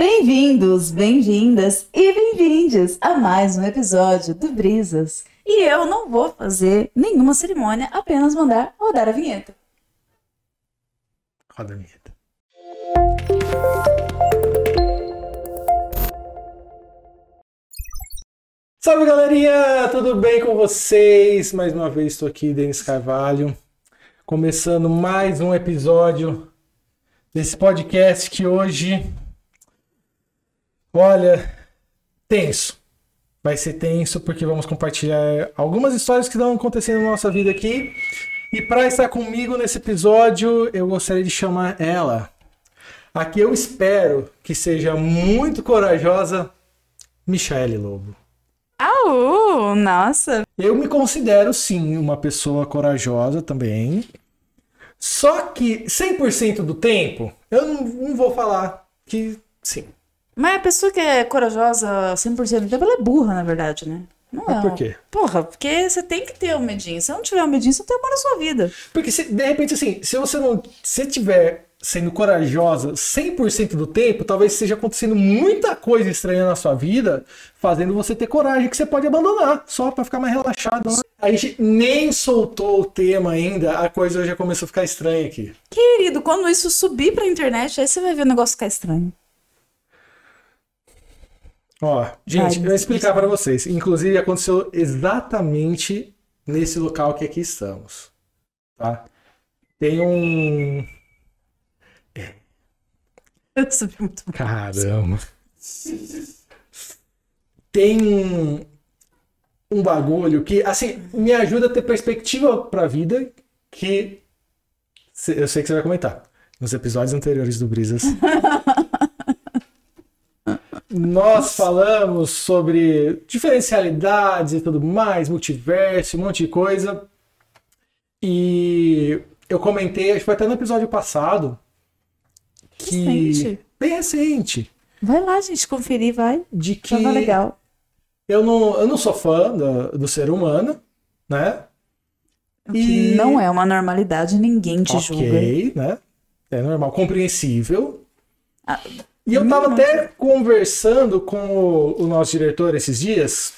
Bem-vindos, bem-vindas e bem-vindes a mais um episódio do Brisas. E eu não vou fazer nenhuma cerimônia, apenas mandar rodar a vinheta. Roda a vinheta. Salve galerinha, tudo bem com vocês? Mais uma vez estou aqui, Denis Carvalho, começando mais um episódio desse podcast que hoje, olha, tenso. Vai ser tenso porque vamos compartilhar algumas histórias que estão acontecendo na nossa vida aqui. E para estar comigo nesse episódio, eu gostaria de chamar ela, a que eu espero que seja muito corajosa, Michele Lobo. Au! Nossa! Eu me considero sim uma pessoa corajosa também. Só que 100% do tempo, eu não, não vou falar que sim. Mas a pessoa que é corajosa 100% do tempo, ela é burra, na verdade, né? Não Mas é. por quê? Porra, porque você tem que ter o medinho. Se não tiver o medinho, você não tem amor na sua vida. Porque se, de repente, assim, se você não. Se tiver sendo corajosa 100% do tempo, talvez esteja acontecendo muita coisa estranha na sua vida, fazendo você ter coragem que você pode abandonar, só pra ficar mais relaxado. né? A gente nem soltou o tema ainda, a coisa já começou a ficar estranha aqui. Querido, quando isso subir pra internet, aí você vai ver o negócio ficar estranho. Ó, gente, Vai, eu vou explicar para vocês. Inclusive, aconteceu exatamente nesse local que aqui estamos. Tá? Tem um. Eu subi muito. Caramba. Tem um, um bagulho que, assim, me ajuda a ter perspectiva pra vida que eu sei que você vai comentar. Nos episódios anteriores do Brisas. Nós falamos sobre diferencialidades e tudo mais, multiverso, um monte de coisa. E eu comentei, acho que foi até no episódio passado, que Recente. bem recente, Vai lá, gente, conferir, vai. de que Tava legal. eu não, eu não sou fã do, do ser humano, né? E- não é uma normalidade, ninguém te julga. ok, né? É normal, compreensível. Ah, E eu tava até conversando com o, o nosso diretor esses dias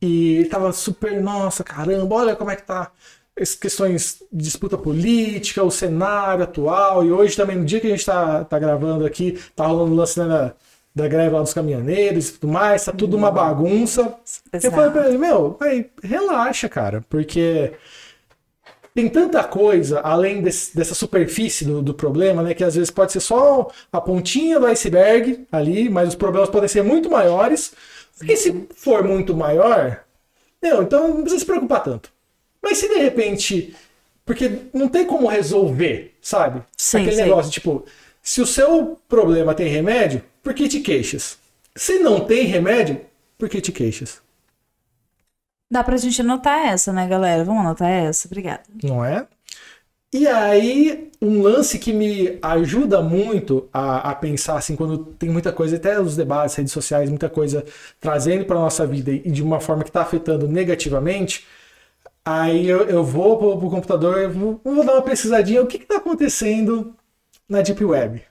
e ele tava super, nossa, caramba, olha como é que tá as questões de disputa política, o cenário atual, e hoje também, no dia que a gente tá, tá gravando aqui, tá rolando o lance né, da, da greve lá dos caminhoneiros e tudo mais, tá tudo uma bagunça. Eu falei pra ele, meu, véi, relaxa, cara, porque tem tanta coisa além desse- dessa superfície do, do problema, né? Que às vezes pode ser só a pontinha do iceberg ali, mas os problemas podem ser muito maiores. Porque se for muito maior, não, então não precisa se preocupar tanto. Mas se de repente. Porque não tem como resolver, sabe? Sim, Aquele sim. negócio, tipo, se o seu problema tem remédio, por que te queixas? Se não tem remédio, por que te queixas? Dá pra gente anotar essa, né, galera? Vamos anotar essa? Obrigada. não é? E aí, um lance que me ajuda muito a, a pensar, assim, quando tem muita coisa, até os debates, redes sociais, muita coisa trazendo para nossa vida e de uma forma que está afetando negativamente, aí eu, eu vou pro, computador, eu vou, eu vou dar uma pesquisadinha, o que está acontecendo na Deep Web?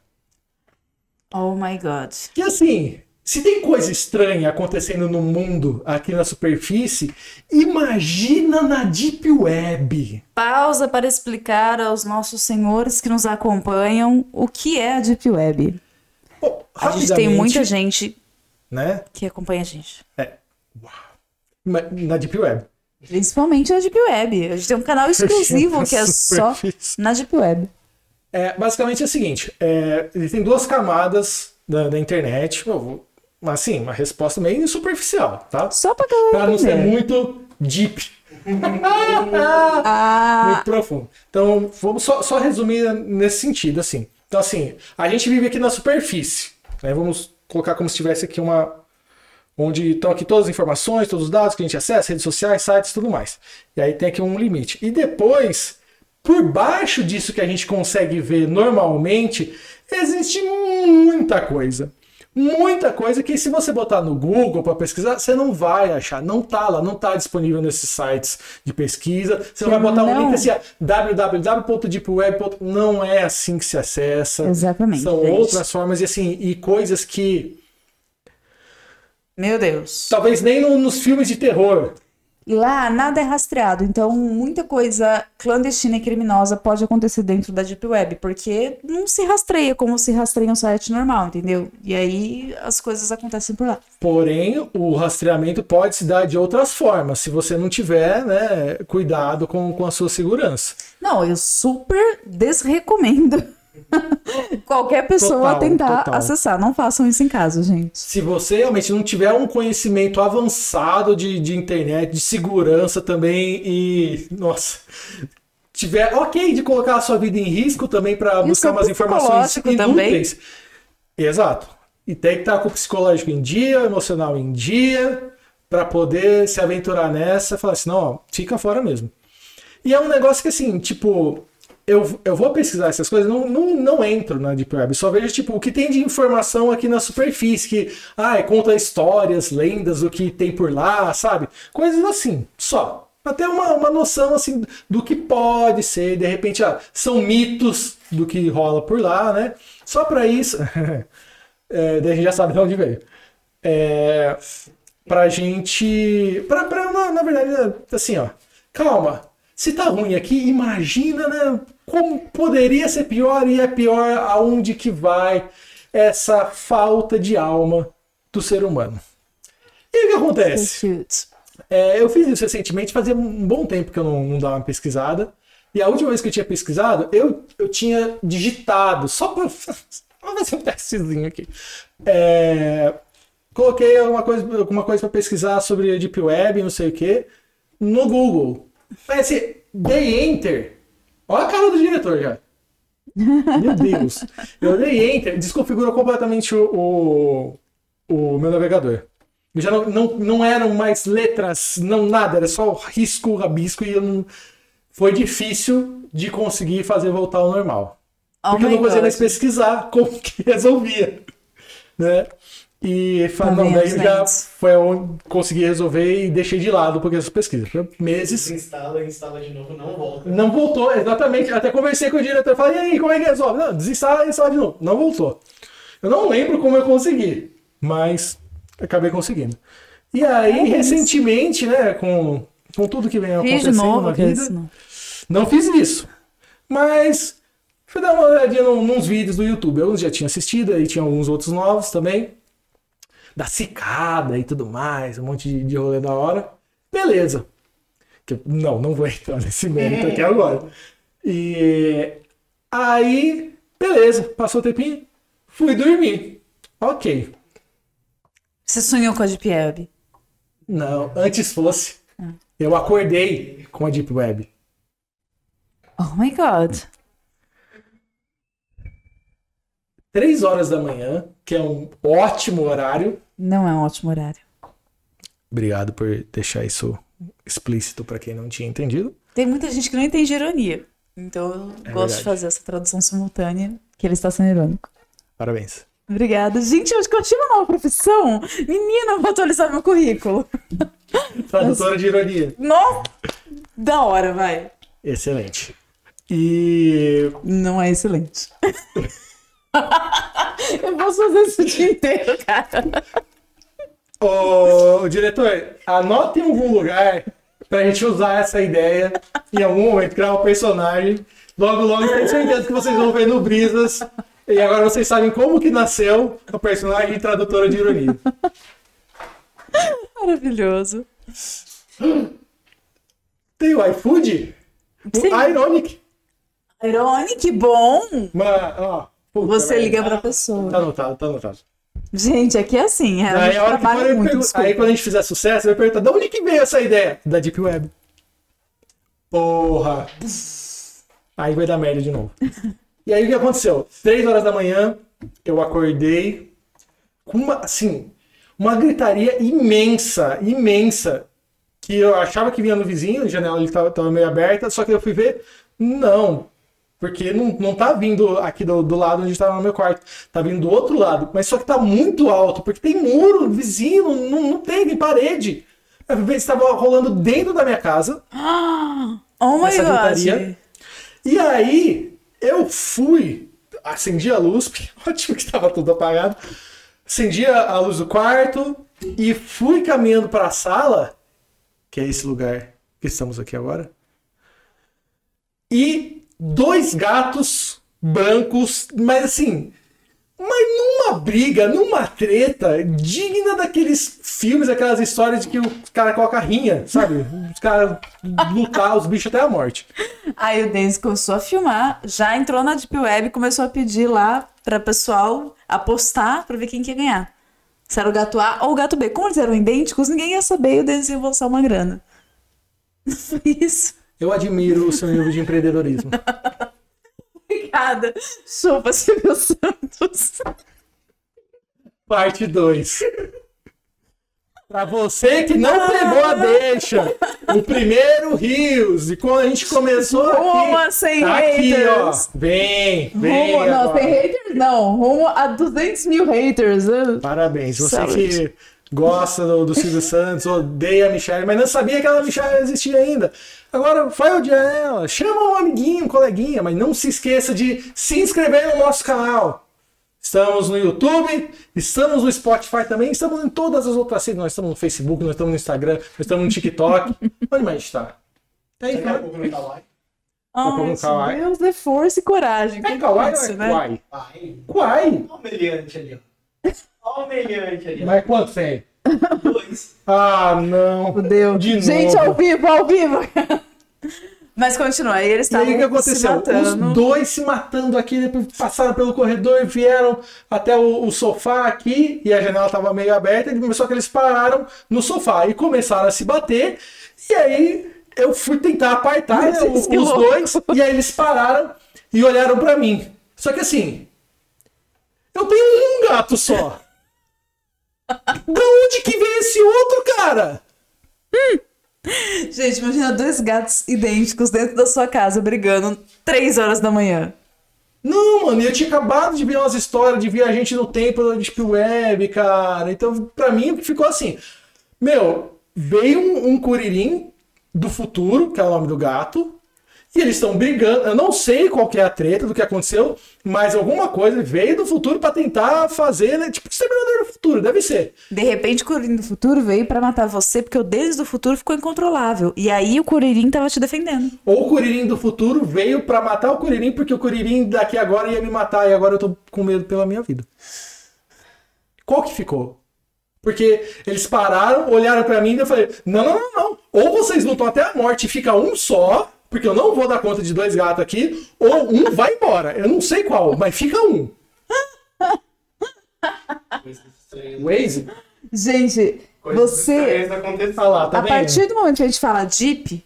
Oh my God. Que assim, se tem coisa estranha acontecendo no mundo aqui na superfície, imagina na Deep Web. Pausa para explicar aos nossos senhores que nos acompanham o que é a Deep Web. Bom, A gente tem muita gente né? que acompanha a gente. Ma- Na Deep Web. Principalmente na Deep Web. A gente tem um canal exclusivo que é só na Deep Web. É, basicamente é o seguinte: é, existem duas camadas da, da internet. Eu vou, assim, uma resposta meio superficial, tá? Só pra galera Pra não ser muito deep. Ah, muito profundo. Então, vamos só, só resumir nesse sentido, assim. Então, assim, a gente vive aqui na superfície. Né? Vamos colocar como se tivesse aqui uma. Onde estão aqui todas as informações, todos os dados que a gente acessa, redes sociais, sites tudo mais. E aí tem aqui um limite. E depois, por baixo disso que a gente consegue ver normalmente, existe muita coisa. Muita coisa que se você botar no Google para pesquisar, você não vai achar, não tá lá, não tá disponível nesses sites de pesquisa. Você não vai botar um Não. link assim, ah, www.deepweb. Não é assim que se acessa. Exatamente, São outras formas e assim, e coisas que Meu Deus. talvez nem no- nos filmes de terror. E lá nada é rastreado, então muita coisa clandestina e criminosa pode acontecer dentro da Deep Web, porque não se rastreia como se rastreia um site normal, entendeu? E aí as coisas acontecem por lá. Porém, o rastreamento pode se dar de outras formas, se você não tiver né, cuidado com, com a sua segurança. Não, eu super desrecomendo qualquer pessoa Total, tentar total. acessar. Não façam isso em casa, gente. Se você realmente não tiver um conhecimento avançado de, de internet, de segurança também e, nossa, tiver ok de colocar a sua vida em risco também para buscar umas informações psicológico também. inúteis. Exato. E tem que estar com o psicológico em dia, o emocional em dia, para poder se aventurar nessa e falar assim, não, ó, fica fora mesmo. E é um negócio que assim, tipo, eu, eu vou pesquisar essas coisas, não, não, não entro na Deep Web, só vejo tipo o que tem de informação aqui na superfície, que ah, conta histórias, lendas, o que tem por lá, sabe? Coisas assim, só. Ter uma, uma noção assim do que pode ser, de repente, ah, são mitos do que rola por lá, né? Só pra isso. é, daí a gente já sabe de onde veio. É, pra gente. Pra, pra, na, na verdade, assim, ó. Calma. Se tá ruim aqui, imagina, né? Como poderia ser pior e é pior aonde que vai essa falta de alma do ser humano. E o que acontece? É, eu fiz isso recentemente, fazia um bom tempo que eu não, não dava uma pesquisada. E a última vez que eu tinha pesquisado, eu, eu tinha digitado, só para fazer um testezinho aqui. É, coloquei alguma coisa, alguma coisa para pesquisar sobre Deep Web, não sei o que, no Google. Mas assim, dei Enter. Olha a cara do diretor já. Meu Deus. Eu dei Enter, desconfigurou completamente o, o, o meu navegador. Já não, não, não eram mais letras, não nada, era só risco, rabisco e eu não... foi difícil de conseguir fazer voltar ao normal. Oh Porque eu não conseguia mais pesquisar como que resolvia. Né? E fa- Tá não, vendo, daí já foi onde consegui resolver e deixei de lado porque essas pesquisas. Foi meses. Desinstala, instala de novo, não volta. Não voltou, exatamente. Até conversei com o diretor. Falei, e aí, como é que resolve? Não, desinstala e instala de novo. Não voltou. Eu não lembro como eu consegui, mas acabei conseguindo. E aí, É recentemente, né, com, com tudo que vem Fiz acontecendo novo, na vida, isso não. não fiz isso. Mas fui dar uma olhadinha num- nos vídeos do YouTube. Eu já tinha assistido, aí tinha alguns outros novos também. Da cicada e tudo mais, um monte de, de rolê da hora. Beleza. Não, não vou entrar nesse mérito aqui agora. E aí, beleza, passou o tempinho, fui dormir. Ok. Você sonhou com a Deep Web? Não, antes fosse. Eu acordei com a Deep Web. Oh my God. Três horas da manhã, que é um ótimo horário. Não é um ótimo horário. Obrigado por deixar isso explícito para quem não tinha entendido. Tem muita gente que não entende ironia. Então eu É gosto verdade. de fazer essa tradução simultânea, que ele está sendo irônico. Parabéns. Obrigada. Gente, eu acho que eu uma nova profissão. Menina, vou atualizar meu currículo. Tradutora de ironia. Nossa! Da hora, vai. Excelente. E Não é excelente. eu posso fazer isso o dia inteiro, cara. Ô, diretor, anote em algum lugar pra gente usar essa ideia em algum momento, criar um personagem. Logo, logo, tenho certeza que vocês vão ver no Brisas. E agora vocês sabem como que nasceu o personagem tradutora de ironia. Maravilhoso. Tem o iFood? Sim. O Ironic. Irônico, que bom. Mas, ó, puta Você merda. liga pra pessoa. Tá anotado, tá anotado. Gente, aqui é assim. A Aí a trabalha muito, pergun- desculpa. aí quando a gente fizer sucesso, eu vou perguntar, de onde que veio essa ideia? Da Deep Web. Porra. Aí vai dar merda de novo. E aí o que aconteceu? Três horas da manhã, eu acordei com uma, assim, uma gritaria imensa, imensa, que eu achava que vinha no vizinho, a janela ele tava, tava meio aberta, só que eu fui ver, não, Porque não, não tá vindo aqui do, do lado onde estava no meu quarto. Tá vindo do outro lado. Mas só que tá muito alto, porque tem muro, vizinho, não, não tem, tem parede. A vez estava rolando dentro da minha casa. Oh my god. E aí eu fui, acendi a luz, porque ótimo que estava tudo apagado. Acendi a a luz do quarto e fui caminhando para a sala, que é esse lugar que estamos aqui agora. E dois gatos brancos, mas assim, mas numa briga, numa treta digna daqueles filmes, aquelas histórias de que o cara coloca rinha, sabe? Os caras lutar os bichos até a morte. Aí o Denis começou a filmar, já entrou na Deep Web e começou a pedir lá pra pessoal apostar pra ver quem que ia ganhar. Se era o gato A ou o gato B. Como eles eram idênticos, ninguém ia saber e o Denis ia embolsar uma grana. Foi isso. Eu admiro o seu nível de empreendedorismo. Obrigada. Chupa, Silvio Santos. Parte 2. Pra você que não pegou a deixa, o primeiro Rios, e quando a gente começou Rumo aqui, a 100 tá aqui, ó. haters. Vem, vem. Rumo, não, tem haters não. Rumo a 200 mil haters. né? Parabéns. Você Saúde. que gosta do, do Silvio Santos, odeia a Michelle, mas não sabia que a Michelle existia ainda. Agora vai odiar ela. Chama um amiguinho, um coleguinha, mas não se esqueça de se inscrever no nosso canal. Estamos no YouTube, estamos no Spotify também, estamos em todas as outras redes. Nós estamos no Facebook, nós estamos no Instagram, nós estamos no TikTok. Onde mais está? Tá aí, Daqui a pouco no Kawaii. pouco Ai. Deus, dê força e coragem. É Kawaii ou é né? Kawaii? Olha o meliante ali, ó. Ali. Mas quanto tem? Dois. Ah, não. Fudeu. De Gente, novo. ao vivo, ao vivo. Mas continua, aí eles E aí o que estavam se aconteceu? matando. Os dois se matando aqui, depois passaram pelo corredor e vieram até o, o sofá aqui, e a janela estava meio aberta, e só que eles pararam no sofá e começaram a se bater. E aí eu fui tentar apartar né, Deus, os dois, e aí eles pararam e olharam pra mim. Só que assim, eu tenho um gato só. Da onde que vem esse outro, cara? Gente, imagina dois gatos idênticos dentro da sua casa brigando três horas da manhã. Não, mano, eu tinha acabado de ver umas histórias de viajante no tempo da Deep Web, cara. Então, pra mim, ficou assim. Meu, veio um, um curirim do futuro, que é o nome do gato, e eles estão brigando. Eu não sei qual que é a treta do que aconteceu, mas alguma coisa veio do futuro pra tentar fazer, né? Tipo, Exterminador do Futuro, deve ser. De repente, o Curirim do futuro veio pra matar você porque o deles do futuro ficou incontrolável. E aí o Curirim tava te defendendo. Ou o Curirim do futuro veio pra matar o Curirim, porque o Curirim daqui agora ia me matar, e agora eu tô com medo pela minha vida. Qual que ficou? Porque eles pararam, olharam pra mim e eu falei: não, não, não, não. Ou vocês lutam até a morte e fica um só, porque eu não vou dar conta de dois gatos aqui, ou um vai embora. Eu não sei qual, mas fica um. Waze? Gente, Coisas você. lá, tá A vendo? partir do momento que a gente fala Jeep,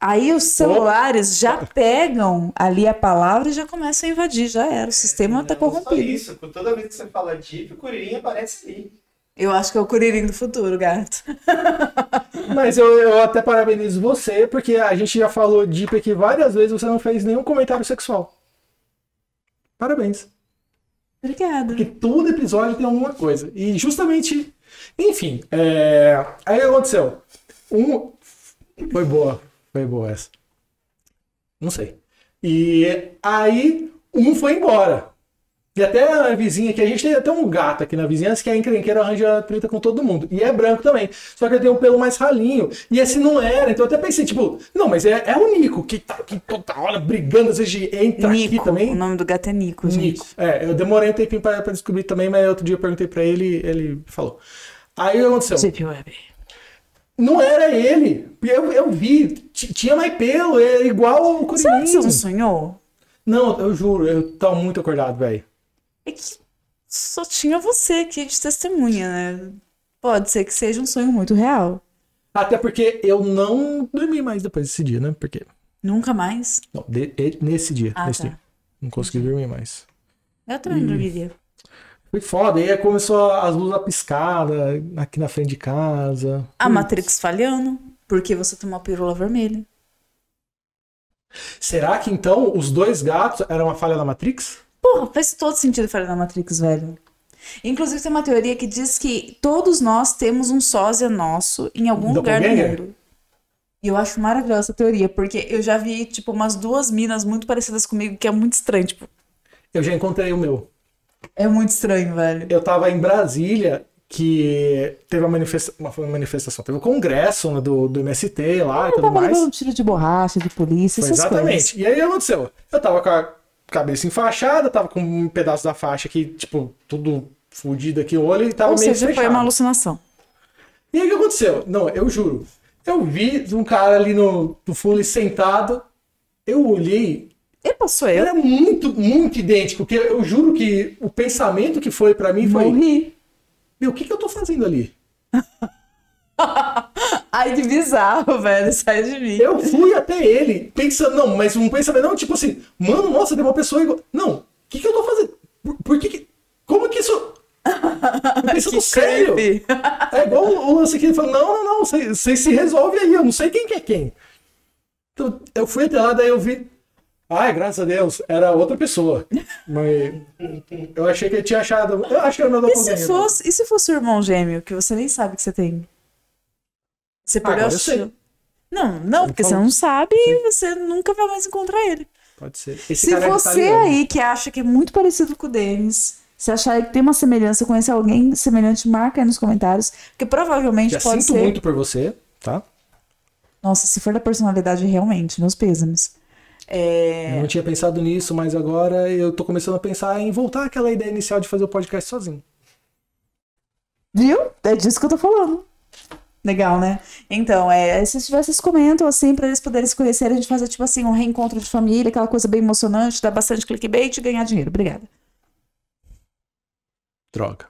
aí os celulares já pegam ali a palavra e já começam a invadir. Já era. O sistema tá Não só corrompido. isso, toda vez que você fala Jeep, o Curirim aparece ali. Eu acho que é o Curirim do futuro, gato. Mas eu, eu até parabenizo você, porque a gente já falou Deep aqui várias vezes, você não fez nenhum comentário sexual. Parabéns. Obrigada. Porque todo episódio tem alguma coisa. E justamente. Enfim. é, Aí que aconteceu? Um. Foi boa. Foi boa essa. Não sei. E aí um foi embora. E até a vizinha aqui, a gente tem até um gato aqui na vizinhança que é encrenqueiro, arranja treta com todo mundo. E é branco também. Só que ele tem um pelo mais ralinho. E esse não era. Então eu até pensei, tipo, não, mas é, é o Nico, que tá aqui toda hora brigando, às vezes entra aqui Nico. também. O nome do gato é Nico, gente. Nico. É, eu demorei um tempinho pra, pra descobrir também, mas outro dia eu perguntei pra ele ele falou. Aí o que aconteceu? Jeep Web. Não era ele. Eu, eu vi. Tinha mais pelo, é igual Será que você não sonhou? Não, eu juro, eu tava muito acordado, velho. É que só tinha você aqui de testemunha, né? Pode ser que seja um sonho muito real. Até porque eu não dormi mais depois desse dia, né? Porque. Nunca mais. Não, de- e- nesse dia. Ah, nesse tá. dia. Não consegui dormir mais. Eu também não dormiria. Foi foda. E aí começou as luzes a piscar da- aqui na frente de casa. A Matrix falhando, porque você tomou a pílula vermelha. Será que então os dois gatos eram uma falha da Matrix? Porra, faz todo sentido falar na Matrix, velho. Inclusive, tem uma teoria que diz que todos nós temos um sósia nosso em algum lugar do mundo. E eu acho maravilhosa essa teoria, porque eu já vi, tipo, umas duas minas muito parecidas comigo, que é muito estranho, tipo, Eu já encontrei o meu. é muito estranho, velho. Eu tava em Brasília, que teve uma, manifesta uma manifestação, teve um congresso né, do, do MST lá e tudo mais. levando tiro de borracha, de polícia, Foi essas exatamente. coisas. E aí aconteceu? Eu tava com a cabeça enfaixada, tava com um pedaço da faixa aqui, tipo, tudo fudido aqui, o olho e tava Ou meio seja, foi fechado. uma alucinação. E aí o que aconteceu? Não, eu juro. Eu vi um cara ali no, no fundo sentado, eu olhei, E sou eu. era muito, muito idêntico, porque eu juro que o pensamento que foi pra mim foi, Morri. meu, o que que eu tô fazendo ali? Ai, que bizarro, velho. Sai de mim. Eu fui até ele, pensando, não, mas um pensamento, não, tipo assim, mano, nossa, tem uma pessoa igual. Não, o que, que eu tô fazendo? Por, por que, que. Como que isso. Pensando sério. creepy. É igual o lance que ele falou, não, não, não, vocês se resolve aí, eu não sei quem que é quem. Então, eu fui até lá, daí eu vi. Ai, graças a Deus, era outra pessoa. Mas eu achei que ele tinha achado. Eu acho que era meu E se fosse, e se fosse o irmão gêmeo, que você nem sabe que você tem? Você perdeu Agora a chance. Não, não, porque você falou. não sabe e você nunca vai mais encontrar ele. Pode ser. Esse Se é você aí que acha que é muito parecido com o Denis, se achar que tem uma semelhança, conhece alguém semelhante, marca aí nos comentários, porque provavelmente Já pode sinto ser. muito por você, tá? Nossa, se for da personalidade realmente, meus pêsames. É... Eu não tinha pensado nisso, mas agora eu tô começando a pensar em voltar àquela ideia inicial de fazer o podcast sozinho. Viu? É disso que eu tô falando. Legal, né? Então, é, se vocês comentam assim, pra eles poderem se conhecerem, a gente fazer tipo assim, um reencontro de família, aquela coisa bem emocionante, dar bastante clickbait e ganhar dinheiro. Obrigada. Droga.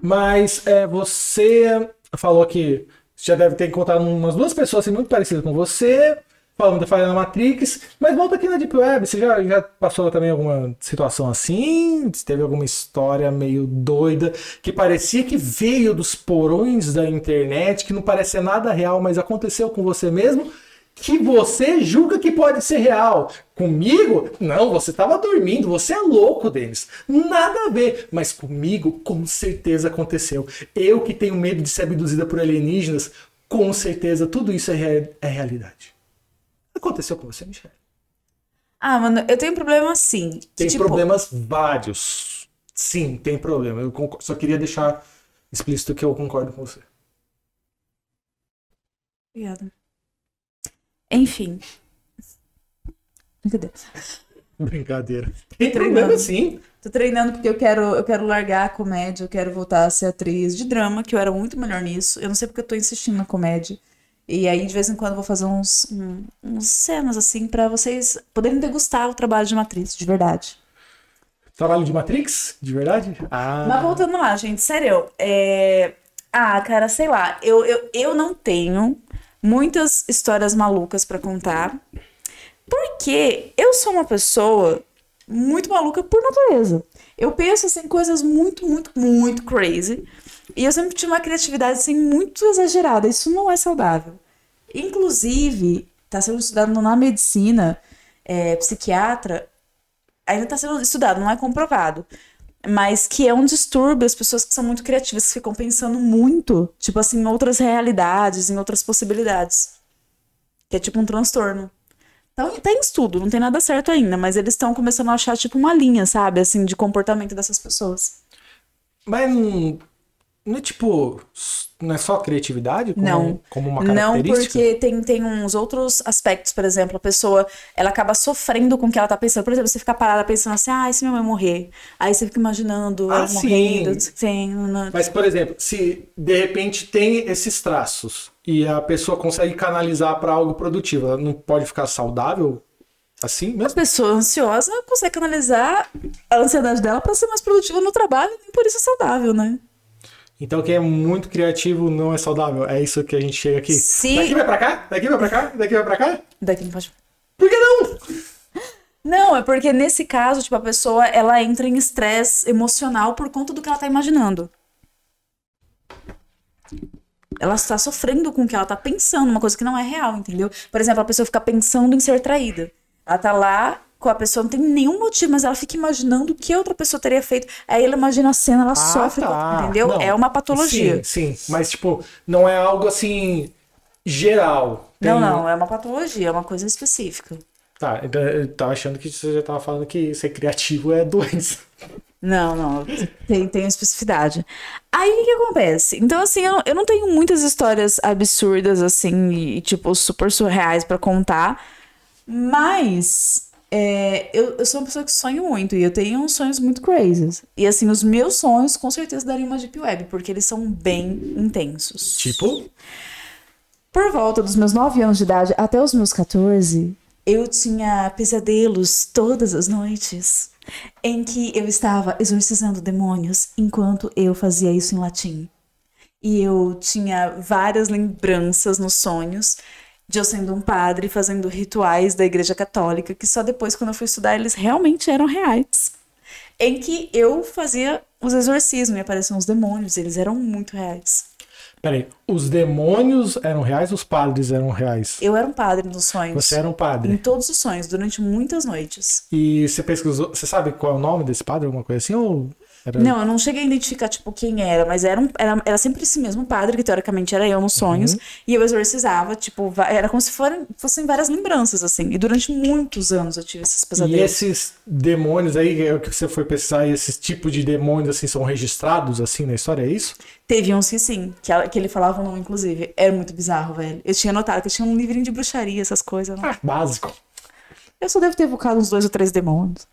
Mas é, você falou que já deve ter encontrado umas duas pessoas assim, muito parecidas com você, falando da falha na Matrix, mas volta aqui na Deep Web, você já, já passou também alguma situação assim? Teve alguma história meio doida que parecia que veio dos porões da internet, que não parece ser nada real, mas aconteceu com você mesmo? Que você julga que pode ser real. Comigo? Não, você estava dormindo, você é louco, Denis. Nada a ver. Mas comigo, com certeza aconteceu. Eu que tenho medo de ser abduzida por alienígenas, com certeza tudo isso é, é realidade. Aconteceu com você, Michelle? Ah, mano, eu tenho problema que, Tem tipo, problemas vários. Sim, tem problema. Eu concor- só queria deixar explícito que eu concordo com você. Obrigada. Enfim. Brincadeira. Brincadeira. Tem Treinando. problema sim. Tô treinando porque eu quero, eu quero largar a comédia, eu quero voltar a ser atriz de drama, que eu era muito melhor nisso. Eu não sei porque eu tô insistindo na comédia. E aí, de vez em quando, eu vou fazer uns, um, uns cenas assim pra vocês poderem degustar o trabalho de uma atriz, de verdade. Trabalho de Matrix? De verdade? Ah. Mas voltando lá, gente, sério, é... Ah, cara, sei lá, eu, eu, eu não tenho muitas histórias malucas pra contar, porque eu sou uma pessoa muito maluca por natureza. Eu penso, assim, coisas muito, muito, muito crazy, e eu sempre tive uma criatividade, assim, muito exagerada, isso não é saudável. Inclusive, tá sendo estudado na medicina, é, psiquiatra, ainda está sendo estudado, não é comprovado. Mas que é um distúrbio, as pessoas que são muito criativas, que ficam pensando muito, tipo assim, em outras realidades, em outras possibilidades. Que é tipo um transtorno. Então, tá em estudo, não tem nada certo ainda, mas eles estão começando a achar, tipo, uma linha, sabe, assim, de comportamento dessas pessoas. Mas não é tipo. Não é só criatividade? Como, Não. Como uma Não, característica? porque tem, tem uns outros aspectos, por exemplo, a pessoa, ela acaba sofrendo com o que ela tá pensando. Por exemplo, você fica parada pensando assim, ah, e se minha mãe morrer? Aí você fica imaginando Ah, ela sim. morrendo, sim, não- Mas, por exemplo, se de repente tem esses traços e a pessoa consegue canalizar para algo produtivo, ela não pode ficar saudável assim A mesmo? pessoa ansiosa consegue canalizar a ansiedade dela pra ser mais produtiva no trabalho, e por isso é saudável, né? Então quem é muito criativo não é saudável. É isso que a gente chega aqui. Se- Daqui vai pra cá? Daqui vai pra cá? Daqui vai pra cá? Daqui não pode. Por que não? Não, é porque nesse caso, tipo, a pessoa ela entra em estresse emocional por conta do que ela tá imaginando. Ela está sofrendo com o que ela tá pensando, uma coisa que não é real, entendeu? Por exemplo, a pessoa fica pensando em ser traída. Ela tá lá com a pessoa, não tem nenhum motivo, mas ela fica imaginando o que outra pessoa teria feito. Aí ela imagina a cena, ela sofre, tá. entendeu? Não, é uma patologia. Sim, sim. Mas, tipo, não é algo assim geral. Tem- Não, não, é uma patologia, é uma coisa específica. Tá, então eu tava achando que você já tava falando que ser criativo é doença. Não, não, tem, tem especificidade. Aí o que, que acontece? Então, assim, eu, eu não tenho muitas histórias absurdas, assim, e, tipo, super surreais pra contar, mas é, eu, eu sou uma pessoa que sonho muito e eu tenho uns sonhos muito crazy. E, assim, os meus sonhos com certeza dariam uma Deep Web, porque eles são bem intensos. Tipo, Por volta dos meus 9 anos de idade até os meus 14, eu tinha pesadelos todas as noites em que eu estava exorcizando demônios enquanto eu fazia isso em latim. E eu tinha várias lembranças nos sonhos de eu sendo um padre fazendo rituais da Igreja Católica, que só depois, quando eu fui estudar, eles realmente eram reais. Em que eu fazia os exorcismos e apareciam os demônios, eles eram muito reais. peraí, os demônios eram reais, os padres eram reais. Eu era um padre nos sonhos. Você era um Em padre. todos os sonhos, durante muitas noites. E você pesquisou, você sabe qual é o nome desse padre, alguma coisa assim? Ou era... Não, eu não cheguei a identificar, tipo, quem era, mas era, um- era, era sempre esse mesmo padre, que teoricamente era eu nos sonhos, Uhum. e eu exorcizava, tipo, era como se foram, fossem várias lembranças, assim. E durante muitos anos eu tive esses E pesadelos. esses demônios aí, é o que você foi pesquisar, e esses tipos de demônios assim são registrados assim na história, é isso? Teve uns que sim, que, ela- que ele falava o nome, inclusive. Era muito bizarro, velho. Eu tinha notado que tinha um livrinho de bruxaria, essas coisas. Né? Ah, básico. Eu só devo ter evocado uns dois ou três demônios.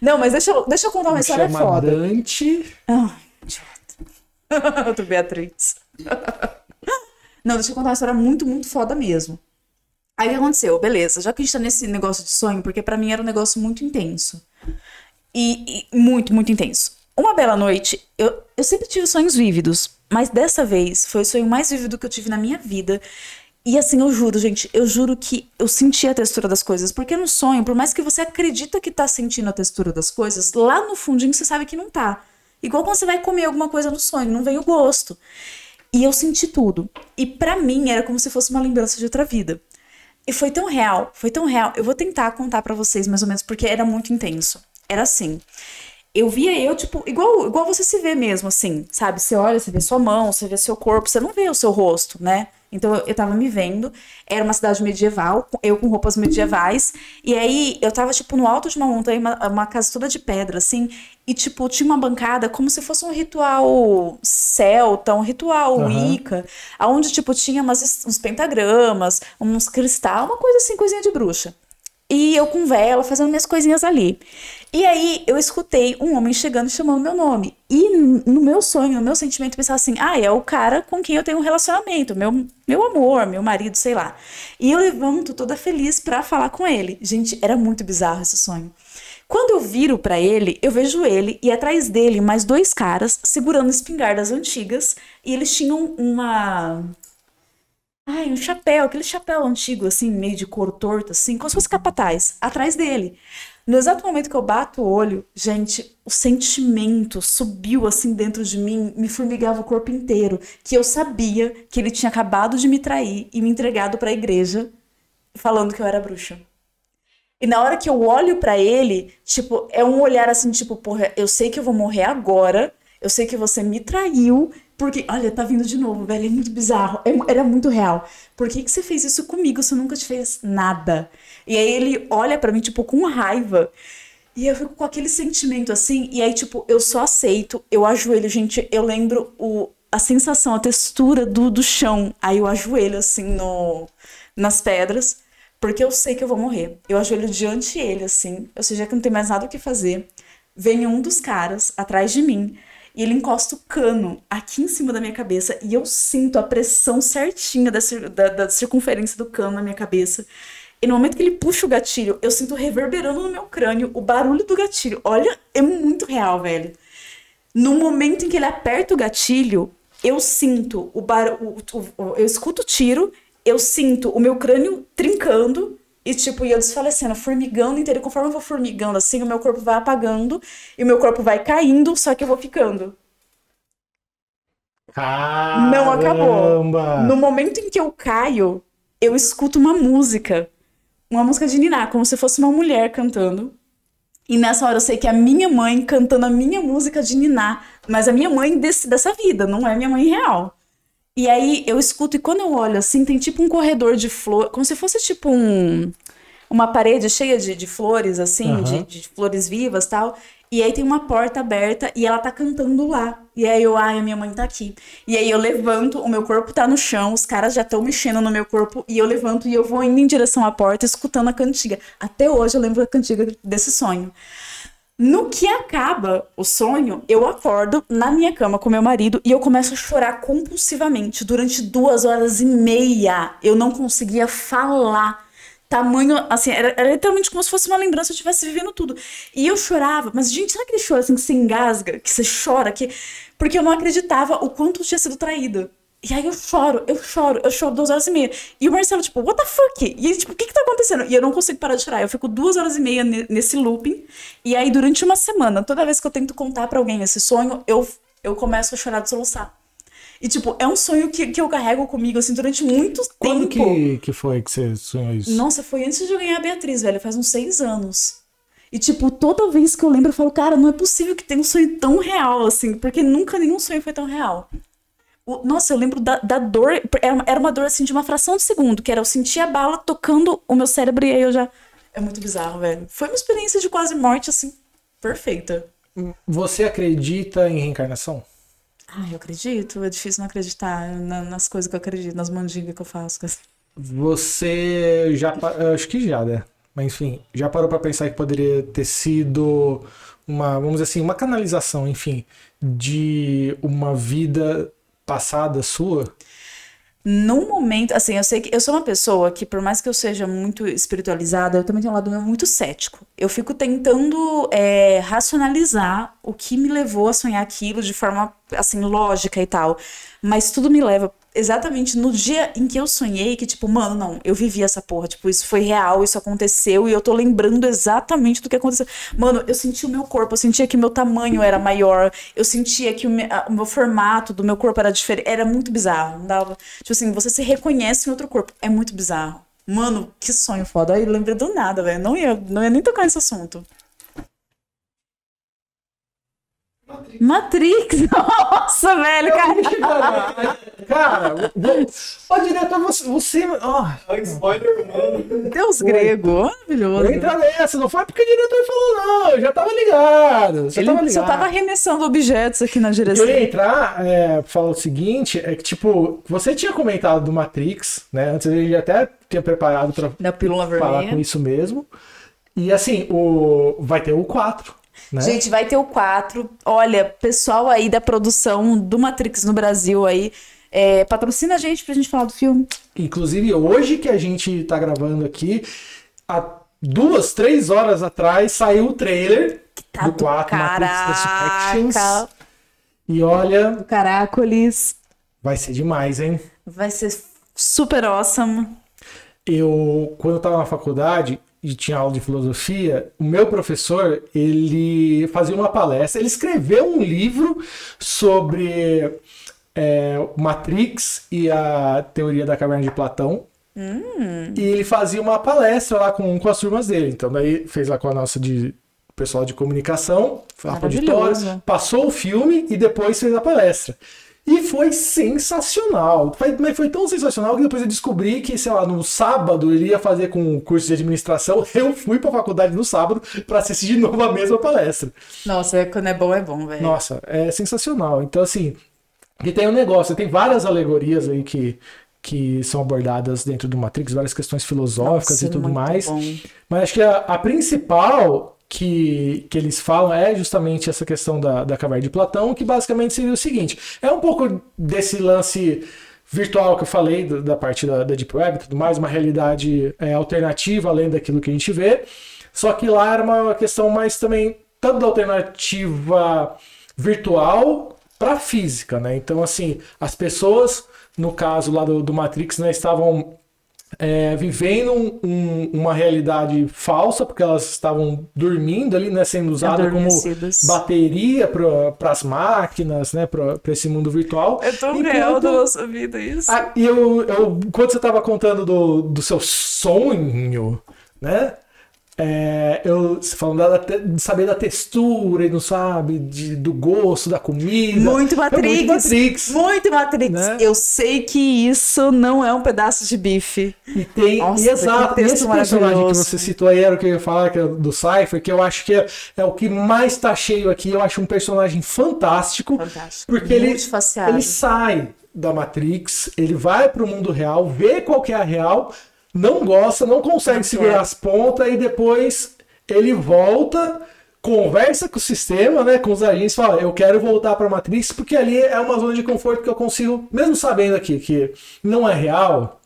Não, mas deixa eu, deixa eu contar uma história Chama foda. Dante. Ai, idiota. Outro Beatriz. Não, deixa eu contar uma história muito, muito foda mesmo. Aí o que aconteceu? Beleza, já que a gente tá nesse negócio de sonho, porque pra mim era um negócio muito intenso. E, e muito, muito intenso. Uma bela noite, eu, eu sempre tive sonhos vívidos, mas dessa vez foi o sonho mais vívido que eu tive na minha vida. E assim, eu juro, gente, eu juro que eu senti a textura das coisas. Porque no sonho, por mais que você acredita que tá sentindo a textura das coisas, lá no fundinho você sabe que não tá. Igual quando você vai comer alguma coisa no sonho, não vem o gosto. E eu senti tudo. E pra mim era como se fosse uma lembrança de outra vida. E foi tão real, foi tão real. Eu vou tentar contar pra vocês mais ou menos porque era muito intenso. Era assim. Eu via eu, tipo, igual, igual você se vê mesmo, assim, sabe? Você olha, você vê sua mão, você vê seu corpo, você não vê o seu rosto, né? Então eu, tava me vendo, era uma cidade medieval, eu com roupas medievais, e aí eu tava, tipo, no alto de uma montanha, uma, uma casa toda de pedra, assim, e, tipo, tinha uma bancada como se fosse um ritual celta, um ritual Aham. wicca, aonde, tipo, tinha umas, uns pentagramas, uns cristal, uma coisa assim, coisinha de bruxa. E eu com vela, fazendo minhas coisinhas ali. E aí eu escutei um homem chegando chamando meu nome. E no meu sonho, no meu sentimento, eu pensava assim: ah, é o cara com quem eu tenho um relacionamento, meu, meu amor, meu marido, sei lá. E eu levanto toda feliz pra falar com ele. Gente, era muito bizarro esse sonho. Quando eu viro pra ele, eu vejo ele e atrás dele mais dois caras segurando espingardas antigas. E eles tinham uma. Ai, um chapéu, aquele chapéu antigo, assim, meio de cor torta, assim, como se fosse capataz, atrás dele. No exato momento que eu bato o olho, gente, o sentimento subiu assim dentro de mim, me formigava o corpo inteiro, que eu sabia que ele tinha acabado de me trair e me entregado pra igreja, falando que eu era bruxa. E na hora que eu olho pra ele, tipo, é um olhar assim, tipo, porra, eu sei que eu vou morrer agora, eu sei que você me traiu, porque, olha, tá vindo de novo, velho, é muito bizarro, é era muito real. Por que que você fez isso comigo eu nunca te fez nada? E aí ele olha pra mim, tipo, com raiva. E eu fico com aquele sentimento assim, e aí, tipo, eu só aceito, eu ajoelho, gente, eu lembro o, a sensação, a textura do, do chão. Aí eu ajoelho, assim, no, nas pedras, porque eu sei que eu vou morrer. Eu ajoelho diante ele, assim, ou seja, que não tem mais nada o que fazer. Vem um dos caras atrás de mim, e ele encosta o cano aqui em cima da minha cabeça, e eu sinto a pressão certinha da, da, da circunferência do cano na minha cabeça. E no momento que ele puxa o gatilho, eu sinto reverberando no meu crânio o barulho do gatilho. Olha, é muito real, velho. No momento em que ele aperta o gatilho, eu sinto o barulho. Eu escuto o tiro, eu sinto o meu crânio trincando e, tipo, e eu desfalecendo, formigando inteiro. Conforme eu vou formigando assim, o meu corpo vai apagando e o meu corpo vai caindo, só que eu vou ficando. Não acabou. Caramba! No momento em que eu caio, eu escuto uma música. Uma música de Niná, como se fosse uma mulher cantando. E nessa hora eu sei que é a minha mãe cantando a minha música de Niná. Mas a minha mãe desse, dessa vida, não é minha mãe real. E aí eu escuto, e quando eu olho assim, tem tipo um corredor de flor, como se fosse tipo um. Uma parede cheia de, de flores, assim, Aham. de, de flores vivas tal. E aí tem uma porta aberta e ela tá cantando lá. E aí eu, ai, a minha mãe tá aqui. E aí eu levanto, o meu corpo tá no chão, os caras já estão mexendo no meu corpo, e eu levanto e eu vou indo em direção à porta, escutando a cantiga. Até hoje eu lembro da cantiga desse sonho. No que acaba o sonho, eu acordo na minha cama com meu marido e eu começo a chorar compulsivamente. Durante duas horas e meia, eu não conseguia falar. Tamanho, assim, era, era literalmente como se fosse uma lembrança, eu estivesse vivendo tudo. E eu chorava, mas, gente, sabe aquele choro assim que você engasga, que você chora? Que... Porque eu não acreditava o quanto eu tinha sido traída. E aí eu choro, eu choro, eu choro duas horas e meia. E o Marcelo, tipo, what the fuck? E ele, tipo, o que que tá acontecendo? E eu não consigo parar de chorar. Eu fico duas horas e meia ne- nesse looping. E aí, durante uma semana, toda vez que eu tento contar pra alguém esse sonho, eu, eu começo a chorar de soluçar. E, tipo, é um sonho que, que eu carrego comigo, assim, durante muito Quando tempo. que, que foi que você sonhou isso? Nossa, foi antes de eu ganhar a Beatriz, velho. Faz uns seis anos. E, tipo, toda vez que eu lembro, eu falo, cara, não é possível que tenha um sonho tão real, assim. Porque nunca nenhum sonho foi tão real. O- Nossa, eu lembro da, da dor. Era uma, era uma dor, assim, de uma fração de segundo. Que era eu sentir a bala tocando o meu cérebro e aí eu já... É muito bizarro, velho. Foi uma experiência de quase morte, assim, perfeita. Você acredita em reencarnação? Ai, eu acredito. É difícil não acreditar na- nas coisas que eu acredito, nas mandingas que eu faço. Você já. Acho que já, né? Mas enfim, já parou pra pensar que poderia ter sido uma, vamos dizer assim, uma canalização, enfim, de uma vida passada sua? Num momento, assim, eu sei que eu sou uma pessoa que, por mais que eu seja muito espiritualizada, eu também tenho um lado meu muito cético. Eu fico tentando é, racionalizar o que me levou a sonhar aquilo de forma, assim, lógica e tal. Mas tudo me leva exatamente no dia em que eu sonhei que, tipo, mano, não, eu vivi essa porra. Tipo, isso foi real, isso aconteceu e eu tô lembrando exatamente do que aconteceu. Mano, eu senti o meu corpo, eu sentia que meu tamanho era maior, eu sentia que o, me- a- o meu formato do meu corpo era diferente. Era muito bizarro. Não dava. Tipo assim, você se reconhece em outro corpo. É muito bizarro. Mano, que sonho foda. Aí lembrei do nada, velho. Não ia, não ia nem tocar nesse assunto. Matrix, nossa, velho, cara. Cara, ô diretor, você. você que spoiler, mano. Deus grego, maravilhoso. entra nessa, não foi porque o diretor falou, não, eu já tava ligado. Você Ele tava só ligado. tava arremessando objetos aqui na Eu direção. ia entrar, é, falar o seguinte, é que, tipo, você tinha comentado do Matrix, né? Antes ele até tinha preparado pra Da pílula falar vermelha. com isso mesmo. E assim, o vai ter o 4, né? Gente, vai ter o 4. Olha, pessoal aí da produção do Matrix no Brasil aí, é, patrocina a gente pra gente falar do filme. Inclusive, hoje que a gente tá gravando aqui, há duas, três horas atrás, saiu o trailer Tá do 4 Matrix Resurrections. E olha, do caracoles. vai ser demais, hein? Vai ser super awesome. eu quando eu estava na faculdade e tinha aula de filosofia, o meu professor ele fazia uma palestra, ele escreveu um livro sobre é, Matrix e a teoria da caverna de Platão. E ele fazia uma palestra lá com, com as turmas dele. Então, daí fez lá com a nossa de pessoal de comunicação, foi lá pro Maravilhoso. auditório, passou o filme e depois fez a palestra. E foi sensacional. Foi, mas foi tão sensacional que depois eu descobri que, sei lá, no sábado ele ia fazer com o curso de administração. Eu fui pra faculdade no sábado pra assistir de novo a mesma palestra. Nossa, quando é bom, é bom, velho. Nossa, é sensacional. Então, assim, e tem um negócio, tem várias alegorias aí que, que são abordadas dentro do Matrix, várias questões filosóficas Nossa, e tudo mais. bom. Mas acho que a, a principal que, que eles falam é justamente essa questão da, da caverna de Platão, que basicamente seria o seguinte: é um pouco desse lance virtual que eu falei, da, da parte da, da Deep Web e tudo mais, uma realidade é, alternativa além daquilo que a gente vê. Só que lá era uma questão mais também, tanto da alternativa virtual para física, né? Então, assim, as pessoas, no caso lá do, do Matrix, né, estavam é, vivendo um- um- uma realidade falsa, porque elas estavam dormindo ali, né, sendo usadas como bateria para as máquinas, né, para esse mundo virtual. É tão Enquanto- real da nossa vida isso. Ah, e eu, eu, quando você estava contando do, do seu sonho, né? É, eu falando da, de saber da textura e não sabe de, do gosto da comida. Muito É Matrix. muito Matrix. Muito Matrix. Né? Eu sei que isso não é um pedaço de bife. E tem, Nossa, exato, esse personagem que você citou aí era o que eu ia falar, que é do Cypher, que eu acho que é, é o que mais tá cheio aqui. Eu acho um personagem fantástico. Fantástico. Porque ele, ele sai da Matrix, ele vai pro mundo real, vê qual que é a real, não gosta, não consegue segurar as pontas e depois ele volta, conversa com o sistema, né, com os agentes, fala, eu quero voltar pra Matrix porque ali é uma zona de conforto que eu consigo, mesmo sabendo aqui que não é real,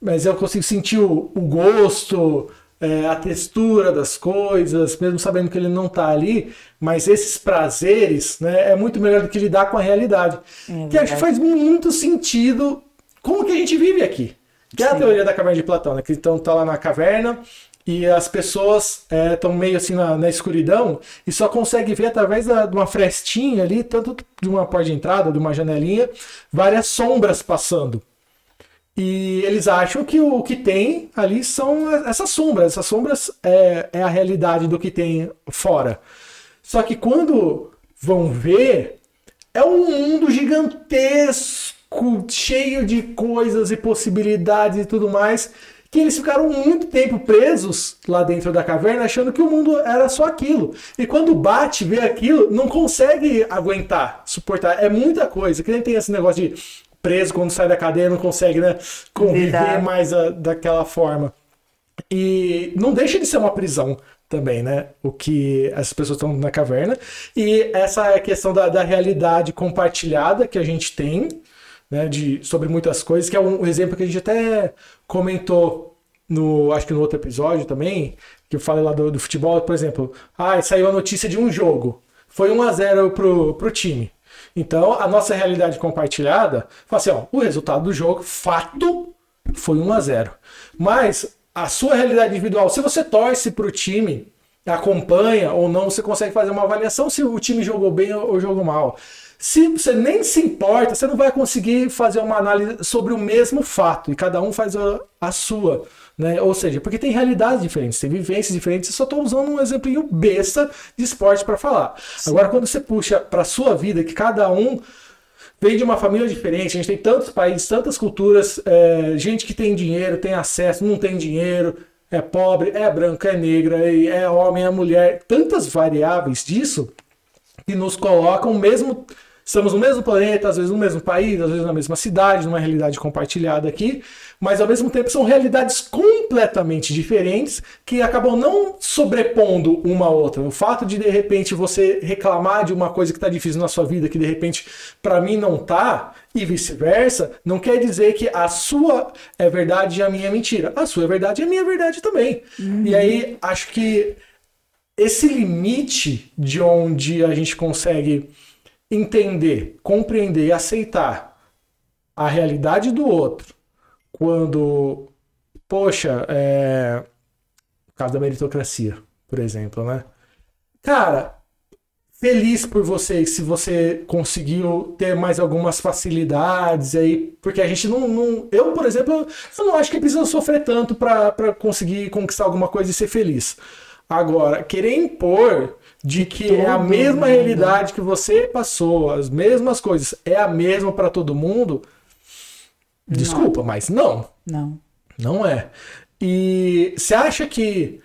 mas eu consigo sentir o, o gosto, é, a textura das coisas, mesmo sabendo que ele não tá ali, mas esses prazeres, né, é muito melhor do que lidar com a realidade. É que acho que faz muito sentido como que a gente vive aqui. Que é a teoria da caverna de Platão, né? Que então tá lá na caverna e as pessoas estão meio assim na, na escuridão e só consegue ver através da- de uma frestinha ali, tanto de uma porta de entrada, de uma janelinha, várias sombras passando. E eles acham que o que tem ali são essas sombras. Essas sombras é, é a realidade do que tem fora. Só que quando vão ver, é um mundo gigantesco, cheio de coisas e possibilidades e tudo mais, que eles ficaram muito tempo presos lá dentro da caverna, achando que o mundo era só aquilo. E quando bate, vê aquilo, não consegue aguentar, suportar. É muita coisa. Que nem tem esse negócio de preso quando sai da cadeia, não consegue né, conviver Verdade. mais a- daquela forma. E não deixa de ser uma prisão também, né? O que essas pessoas estão na caverna. E essa é a questão da, da realidade compartilhada que a gente tem, né? De, sobre muitas coisas, que é um exemplo que a gente até comentou no, acho que no outro episódio também, que eu falei lá do, do futebol, por exemplo, ah, saiu a notícia de um jogo. Foi 1 a 0 pro, pro time. Então, a nossa realidade compartilhada, fala assim, ó, o resultado do jogo, fato, foi 1 a 0. Mas a sua realidade individual, se você torce para o time, acompanha ou não, você consegue fazer uma avaliação se o time jogou bem ou jogou mal. Se você nem se importa, você não vai conseguir fazer uma análise sobre o mesmo fato e cada um faz a, a sua. Né? Ou seja, porque tem realidades diferentes, tem vivências diferentes. Eu só estou usando um exemplinho besta de esporte para falar. Agora, quando você puxa para sua vida, que cada um vem de uma família diferente, a gente tem tantos países, tantas culturas, é, gente que tem dinheiro, tem acesso, não tem dinheiro, é pobre, é branco, é negra, é é homem, é mulher, tantas variáveis disso que nos colocam mesmo. Estamos no mesmo planeta, às vezes no mesmo país, às vezes na mesma cidade, numa realidade compartilhada aqui, mas ao mesmo tempo são realidades completamente diferentes que acabam não sobrepondo uma a outra. O fato de de repente você reclamar de uma coisa que está difícil na sua vida, que de repente para mim não tá, e vice-versa, não quer dizer que a sua é verdade e a minha é mentira. A sua é verdade e a minha é verdade também. E aí acho que esse limite de onde a gente consegue entender, compreender e aceitar a realidade do outro, quando, poxa, é, caso da meritocracia, por exemplo, né? Cara, feliz por você se você conseguiu ter mais algumas facilidades aí, porque a gente não, não- eu, por exemplo, eu não acho que precisa sofrer tanto para conseguir conquistar alguma coisa e ser feliz. Agora, querer impor de que é a mesma mundo. realidade que você passou, as mesmas coisas, é a mesma para todo mundo, desculpa, mas não. Não. Não é. E você acha que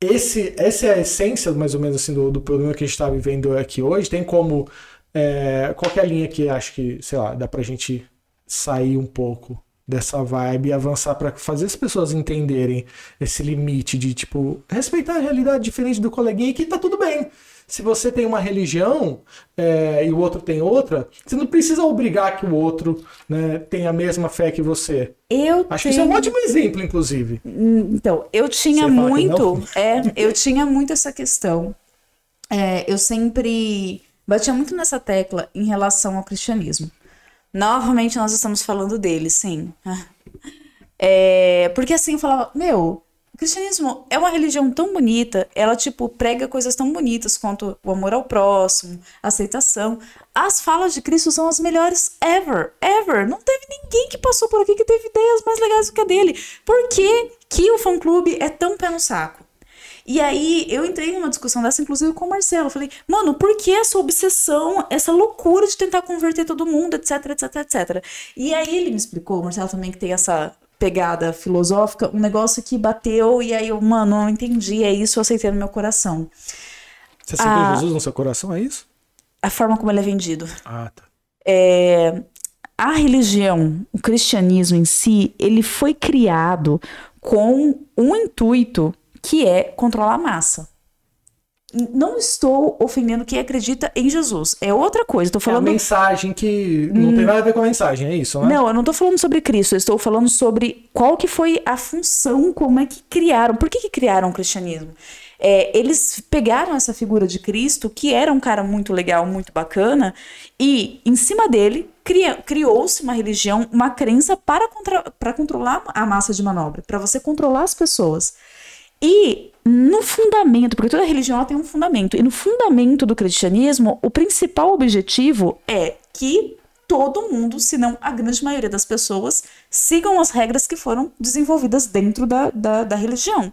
esse, essa é a essência, mais ou menos, assim, do, do problema que a gente está vivendo aqui hoje? Tem como. É, qual é a linha que acho que, sei lá, dá pra gente sair um pouco dessa vibe e avançar para fazer as pessoas entenderem esse limite de, tipo, respeitar a realidade diferente do coleguinha e que tá tudo bem. Se você tem uma religião é, e o outro tem outra, você não precisa obrigar que o outro né, tenha a mesma fé que você. Eu Acho que tenho... isso é um ótimo exemplo, inclusive. Então, eu tinha que muito, é, eu tinha muito essa questão. É, eu sempre batia muito nessa tecla em relação ao cristianismo. Novamente, nós estamos falando dele, sim. É, porque assim eu falava, meu, o cristianismo é uma religião tão bonita, ela, tipo, prega coisas tão bonitas quanto o amor ao próximo, aceitação. As falas de Cristo são as melhores ever, ever. Não teve ninguém que passou por aqui que teve ideias mais legais do que a dele. Por que, que o fã-clube é tão pé no saco? E aí eu entrei numa discussão dessa, inclusive com o Marcelo. Eu falei, mano, por que essa obsessão, essa loucura de tentar converter todo mundo, etc, etc, etc. E aí ele me explicou, o Marcelo também que tem essa pegada filosófica, um negócio que bateu e aí eu, mano, não entendi, é isso, eu aceitei no meu coração. Você aceitou Ah. Jesus no seu coração, é isso? A forma como ele é vendido. Ah, tá. É, a religião, o cristianismo em si, ele foi criado com um intuito que é controlar a massa. Não estou ofendendo quem acredita em Jesus. É outra coisa. Estou É falando. mensagem que não tem nada a ver com a mensagem, é isso, né? Não, eu não tô falando sobre Cristo, eu estou falando sobre qual que foi a função, como é que criaram, por que, que criaram o cristianismo? É, eles pegaram essa figura de Cristo, que era um cara muito legal, muito bacana, e em cima dele criou-se uma religião, uma crença para, contra- para controlar a massa de manobra, para você controlar as pessoas. E no fundamento, porque toda religião tem um fundamento, e no fundamento do cristianismo, o principal objetivo é que todo mundo, se não a grande maioria das pessoas, sigam as regras que foram desenvolvidas dentro da, da, da religião,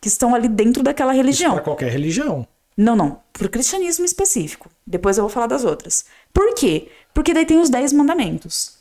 que estão ali dentro daquela religião. Para qualquer religião. Não, não. Pro cristianismo específico. Depois eu vou falar das outras. Por quê? Porque daí tem os dez mandamentos.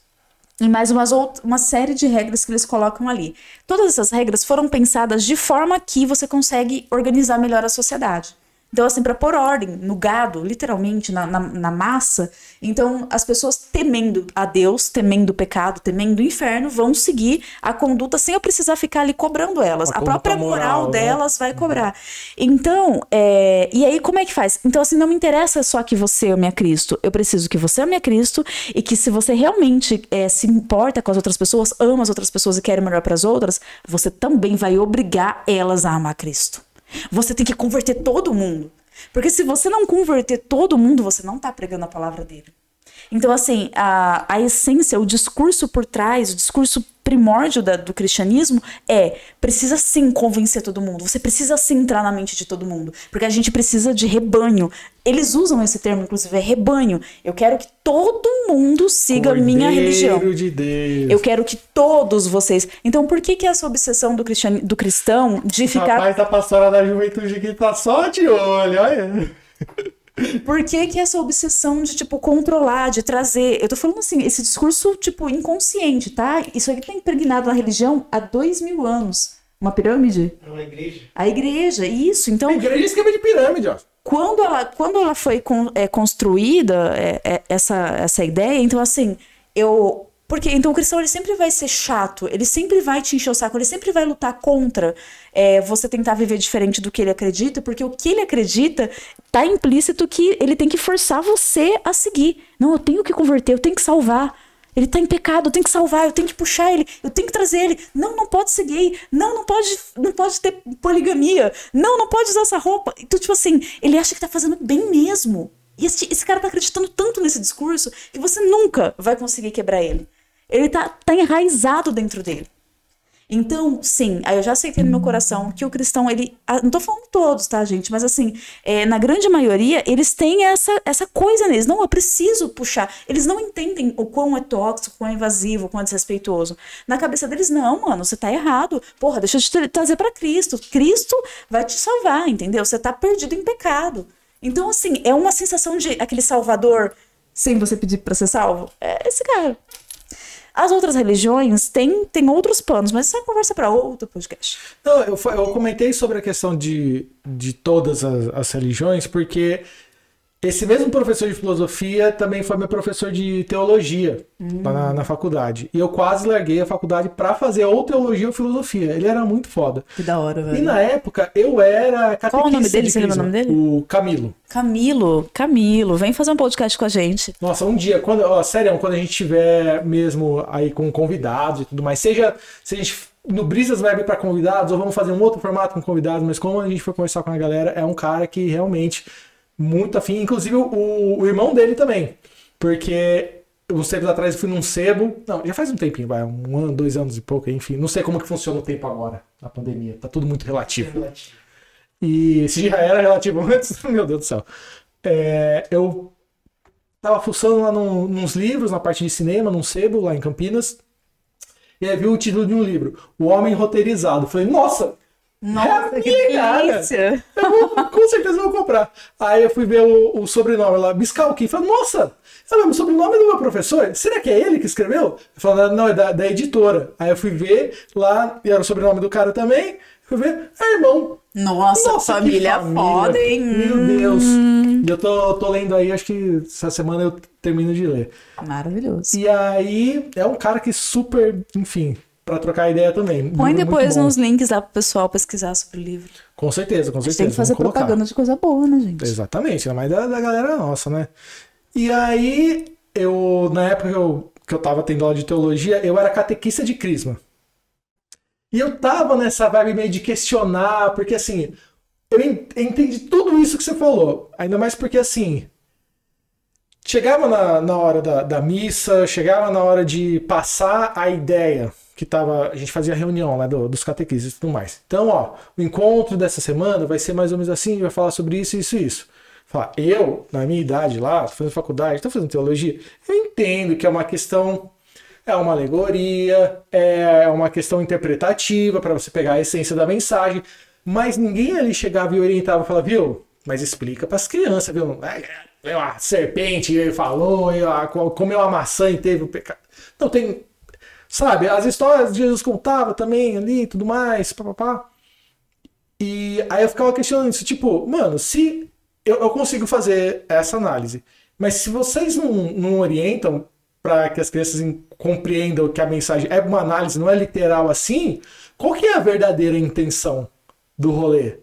E mais umas uma série de regras que eles colocam ali. Todas essas regras foram pensadas de forma que você consegue organizar melhor a sociedade. Então, assim, para pôr ordem no gado, literalmente, na, na, na massa, então as pessoas temendo a Deus, temendo o pecado, temendo o inferno, vão seguir a conduta sem eu precisar ficar ali cobrando elas. Uma A própria moral, moral, né? delas vai cobrar. Então, é, e aí como é que faz? Então, assim, não me interessa só que você ame a Cristo. Eu preciso que você ame a Cristo e que se você realmente é, se importa com as outras pessoas, ama as outras pessoas e quer melhor para as outras, você também vai obrigar elas a amar Cristo. Você tem que converter todo mundo. Porque se você não converter todo mundo, você não tá pregando a palavra dele. Então, assim, a, a essência, o discurso por trás, o discurso primórdio da- do cristianismo é: precisa sim convencer todo mundo, você precisa sim entrar na mente de todo mundo, porque a gente precisa de rebanho. Eles usam esse termo, inclusive, é rebanho. Eu quero que todo mundo siga a minha religião. de Deus. Eu quero que todos vocês. Então, por que, que essa obsessão do, cristiani... do cristão de ficar Rapaz da pastora da juventude aqui tá só de olho, olha. Por que, que essa obsessão de, tipo, controlar, de trazer. Eu tô falando assim, esse discurso, tipo, inconsciente, tá? Isso aqui tá impregnado na religião há dois mil anos. Uma pirâmide? É uma igreja. A igreja, isso. Então, A igreja é esquema de pirâmide, ó. quando ela, quando ela foi con- é, construída, é, é, essa, essa ideia, então assim, eu. Porque então o cristão ele sempre vai ser chato, ele sempre vai te encher o saco, ele sempre vai lutar contra é, você tentar viver diferente do que ele acredita, porque o que ele acredita tá implícito que ele tem que forçar você a seguir. Não, eu tenho que converter, eu tenho que salvar. Ele tá em pecado, eu tenho que salvar, eu tenho que puxar ele, eu tenho que trazer ele. Não, não pode ser gay. Não, não pode, não pode ter poligamia. Não, não pode usar essa roupa. Então, tipo assim, ele acha que tá fazendo bem mesmo. E esse, esse cara tá acreditando tanto nesse discurso que você nunca vai conseguir quebrar ele. Ele tá, tá enraizado dentro dele. Então, sim, aí eu já aceitei no meu coração que o cristão, ele. ah, Não tô falando todos, tá, gente? Mas assim, é, na grande maioria, eles têm essa, essa coisa neles. Não, eu preciso puxar. Eles não entendem o quão é tóxico, o quão é invasivo, o quão é desrespeitoso. Na cabeça deles, não, mano, você tá errado. Porra, deixa eu te tra- trazer pra Cristo. Cristo vai te salvar, entendeu? Você tá perdido em pecado. Então, assim, é uma sensação de aquele salvador sem você pedir pra ser salvo. É esse cara. As outras religiões têm, têm outros planos, mas isso é conversa para outro podcast. Não, eu, eu comentei sobre a questão de, de todas as, as religiões, porque esse mesmo professor de filosofia também foi meu professor de teologia lá na, na faculdade. E eu quase larguei a faculdade para fazer ou teologia ou filosofia. Ele era muito foda. Que da hora, E na época eu era Qual o nome dele? de Você lembra o nome dele? O Camilo. Camilo, Camilo, vem fazer um podcast com a gente. Nossa, um dia, quando, ó, sério, quando a gente tiver mesmo aí com convidados e tudo mais, seja se a gente no Brisas vai abrir para convidados ou vamos fazer um outro formato com convidados, mas como a gente for conversar com a galera, é um cara que realmente muito afim, inclusive o, o irmão dele também, porque uns tempos atrás eu fui num sebo. Não, já faz um tempinho, vai, um ano, dois anos e pouco, enfim. Não sei como que funciona o tempo agora, na pandemia. Tá tudo muito relativo. Relativo. E se já era relativo antes, meu Deus do céu. É, eu tava fuçando lá num, nos livros, na parte de cinema, num sebo, lá em Campinas. E aí vi o título de um livro, O Homem Roteirizado. Falei, nossa, Nossa, É que delícia! vou, com certeza eu vou comprar. Aí eu fui ver o, o sobrenome lá, Biscalquim. Falei, nossa, é o mesmo sobrenome do meu professor? Será que é ele que escreveu? Eu falei, não, é da, da editora. Aí eu fui ver lá, e era o sobrenome do cara também. Fui ver, é irmão. Nossa, Nossa, que família, foda, hein? Meu Hum, Deus. E eu tô, tô lendo aí, acho que essa semana eu termino de ler. Maravilhoso. E aí, é um cara que super, enfim, pra trocar ideia também. Põe Livro depois nos links lá pro pessoal pesquisar sobre o livro. Com certeza, com A certeza. gente tem que fazer vamos colocar. propaganda de coisa boa, né, gente? Exatamente, ainda mais da, da galera nossa, né? E aí, eu, na época que eu, que eu tava tendo aula de teologia, eu era catequista de crisma. E eu tava nessa vibe meio de questionar, porque assim, eu en- entendi tudo isso que você falou. Ainda mais porque assim, chegava na, na hora da, da missa, chegava na hora de passar a ideia que tava. A gente fazia reunião lá do- dos catequistas e tudo mais. Então, ó, o encontro dessa semana vai ser mais ou menos assim, vai falar sobre isso, isso e isso. Eu, na minha idade lá, fazendo faculdade, tô fazendo teologia, eu entendo que é uma questão. É uma alegoria, é uma questão interpretativa para você pegar a essência da mensagem, mas ninguém ali chegava e orientava e falava, viu? Mas explica para as crianças, viu? É, A serpente ele falou, comeu a maçã e teve o pecado. Não tem. Sabe, as histórias que Jesus contava também ali e tudo mais, papapá. E aí eu ficava questionando isso, tipo, mano, se eu, eu consigo fazer essa análise, mas se vocês não, não orientam para que as crianças compreendam que a mensagem é uma análise, não é literal assim, qual que é a verdadeira intenção do rolê?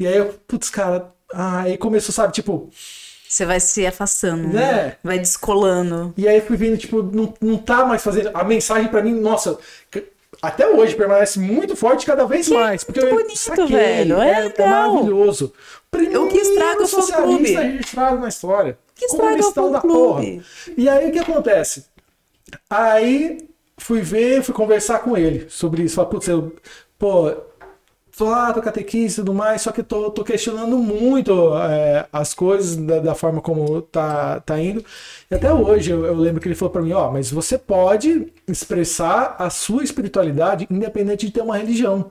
E aí eu, putz, cara, aí começou, sabe, tipo, Você vai se afastando, Né? né? Vai descolando. E aí eu fui vendo, tipo, não, não tá mais fazendo. A mensagem pra mim, nossa, que- até hoje permanece muito forte cada vez mais. Porque eu bonito, velho, é legal. maravilhoso. O que estraga o socialista registrado na história. O que estraga o Comunistão da fã-clube. porra. E aí o que acontece? Aí fui ver, fui conversar com ele sobre isso. Falei, putz, eu, pô, tô lá, tô catequista e tudo mais, só que tô, tô questionando muito é, as coisas da, da forma como tá, tá indo. E até hoje eu, eu lembro que ele falou pra mim, ó, mas você pode expressar a sua espiritualidade independente de ter uma religião.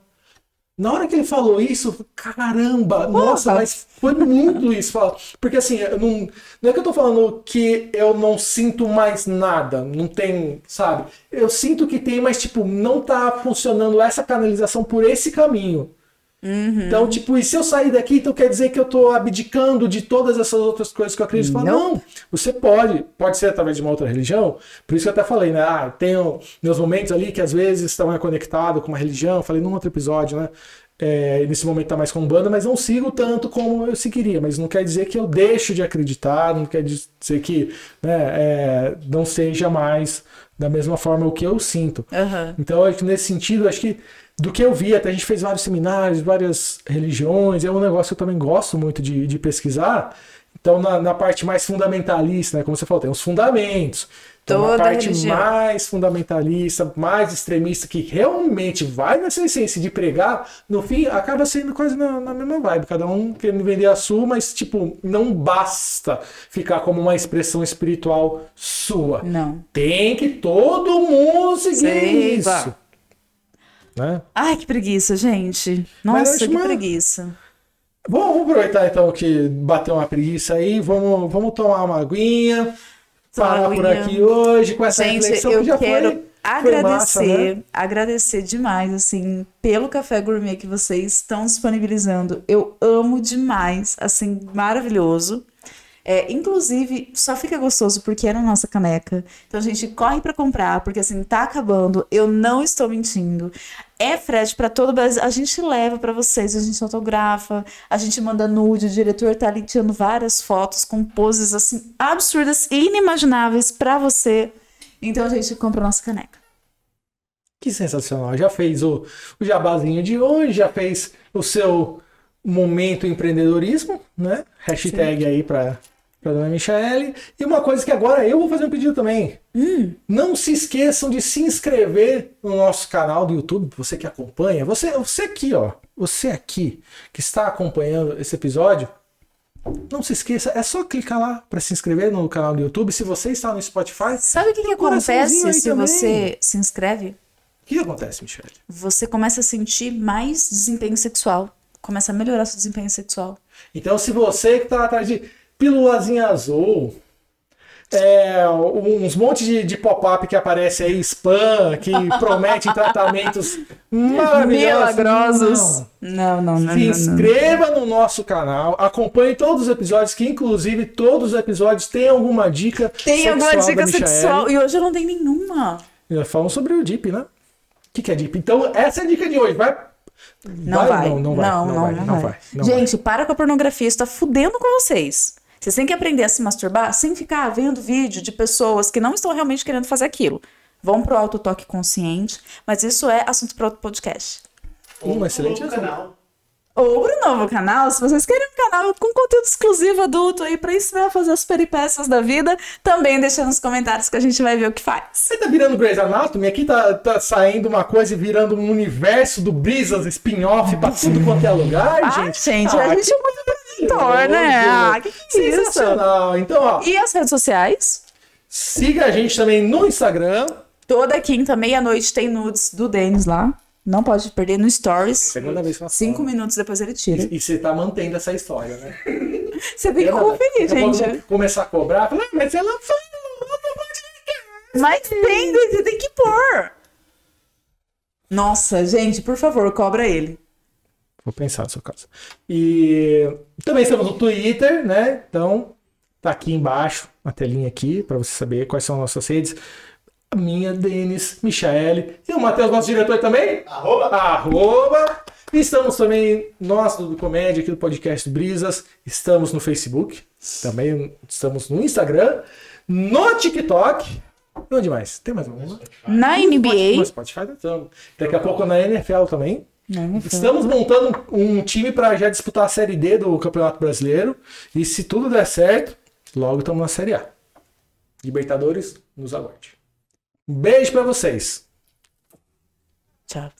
Na hora que ele falou isso, caramba, nossa, mas foi muito isso. Porque assim, eu não, não é que eu tô falando que eu não sinto mais nada, não tem, sabe? Eu sinto que tem, mas tipo, não tá funcionando essa canalização por esse caminho. Então, tipo, e se eu sair daqui, então quer dizer que eu tô abdicando de todas essas outras coisas que eu acredito? Não. não, você pode, pode ser através de uma outra religião. Por isso que eu até falei, né? Ah, tenho meus momentos ali que às vezes estão conectados com uma religião. Falei num outro episódio, né? É, e nesse momento tá mais como banda, mas não sigo tanto como eu seguiria. Mas não quer dizer que eu deixo de acreditar, não quer dizer que né, é, não seja mais da mesma forma o que eu sinto. Aham. Então, acho que nesse sentido, acho que do que eu vi, até a gente fez vários seminários, várias religiões, é um negócio que eu também gosto muito de, de pesquisar. Então, na, na parte mais fundamentalista, né, como você falou, tem os fundamentos. Então, Toda parte religião. mais fundamentalista, mais extremista, que realmente vai nessa essência de pregar, no fim, acaba sendo quase na, na mesma vibe. Cada um querendo vender a sua, mas, tipo, não basta ficar como uma expressão espiritual sua. Não. Tem que todo mundo seguir isso. Né? Ai, que preguiça, gente. Nossa, que uma- preguiça. Bom, vamos aproveitar então que bateu uma preguiça aí. Vamos, vamos tomar uma aguinha. Parar por aqui hoje com essa Gente, reflexão eu que já quero foi, foi agradecer, massa, né? agradecer demais, assim, pelo café gourmet que vocês estão disponibilizando. Eu amo demais, assim, maravilhoso. É, inclusive, só fica gostoso porque é na nossa caneca. Então, a gente corre pra comprar, porque assim, tá acabando. Eu não estou mentindo. É frete pra todo o Brasil. A gente leva pra vocês, a gente autografa, a gente manda nude. O diretor tá ali tirando várias fotos com poses assim absurdas e inimagináveis pra você. Então, a gente compra a nossa caneca. Que sensacional. Já fez o, o jabazinho de hoje, já fez o seu momento empreendedorismo, né? Hashtag aí para dona Michaele. E uma coisa que agora eu vou fazer um pedido também. Hum. Não se esqueçam de se inscrever no nosso canal do YouTube, você que acompanha. Você, você aqui, ó. Você aqui que está acompanhando esse episódio. Não se esqueça, é só clicar lá para se inscrever no canal do YouTube. Se você está no Spotify, Sabe o que, que acontece se também. você se inscreve? o que acontece, Michele? Você começa a sentir mais desempenho sexual. Começa a melhorar seu desempenho sexual. Então, se você que tá atrás de pílulazinha azul, é, uns montes de, de pop-up que aparece aí, spam, que prometem tratamentos maravilhosos. Milagrosos. Não. Não, não, não. Se não, não. inscreva no nosso canal, acompanhe todos os episódios, que inclusive todos os episódios têm alguma dica Tem alguma sexual dica da Michaele. sexual? E hoje eu não tenho nenhuma. Falam sobre o Deep, né? O que, que é Deep? Então, essa é a dica de hoje. Vai. Não vai. Não, não vai. Não, não, vai. não não vai. vai. não Gente, para com a pornografia, isso tá fudendo com vocês. Vocês têm que aprender a se masturbar sem ficar vendo vídeo de pessoas que não estão realmente querendo fazer aquilo. Vão pro autotoque consciente, mas isso é assunto para outro podcast. Um excelente novo canal. Ou pro novo canal, se vocês querem um canal com conteúdo exclusivo adulto aí pra ensinar a fazer as peripécias da vida, também deixa nos comentários que a gente vai ver o que faz. Você tá virando Grey's Anatomy? Aqui tá, tá saindo uma coisa e virando um universo do Brisas spin-off pra tudo quanto é lugar, Ah, gente. gente, a Ah, gente é muito produtor, né? Ah, que que é isso? Sensacional. Então, ó, E as redes sociais? siga a gente também no Instagram. Toda quinta, meia-noite, tem nudes do Denis lá. Não pode perder no Stories. Segunda vez que Cinco minutos depois ele tira. E, você tá mantendo essa história, né? Você tem que conferir, gente. eu Começar a cobrar. Falar, ah, mas ela no outro podcast. Mas tem, você tem que pôr. Nossa, gente, por favor, cobra ele. Vou pensar no seu caso. E também estamos no Twitter, né? Então, tá aqui embaixo, na telinha aqui, para você saber quais são nossas redes. A minha, Denis, Michaele e o Matheus, nosso diretor também. Arroba. Arroba. Estamos também, nós do Comédia, aqui do podcast Brisas, estamos no Facebook, também estamos no Instagram, no TikTok. E onde mais? Tem mais alguma? Na No NBA. Spotify estamos. Daqui a pouco na NFL também. Não, Estamos montando um time para já disputar a Série D do Campeonato Brasileiro. E se tudo der certo, logo estamos na Série A. Libertadores, nos aguarde. Um beijo para vocês. Tchau.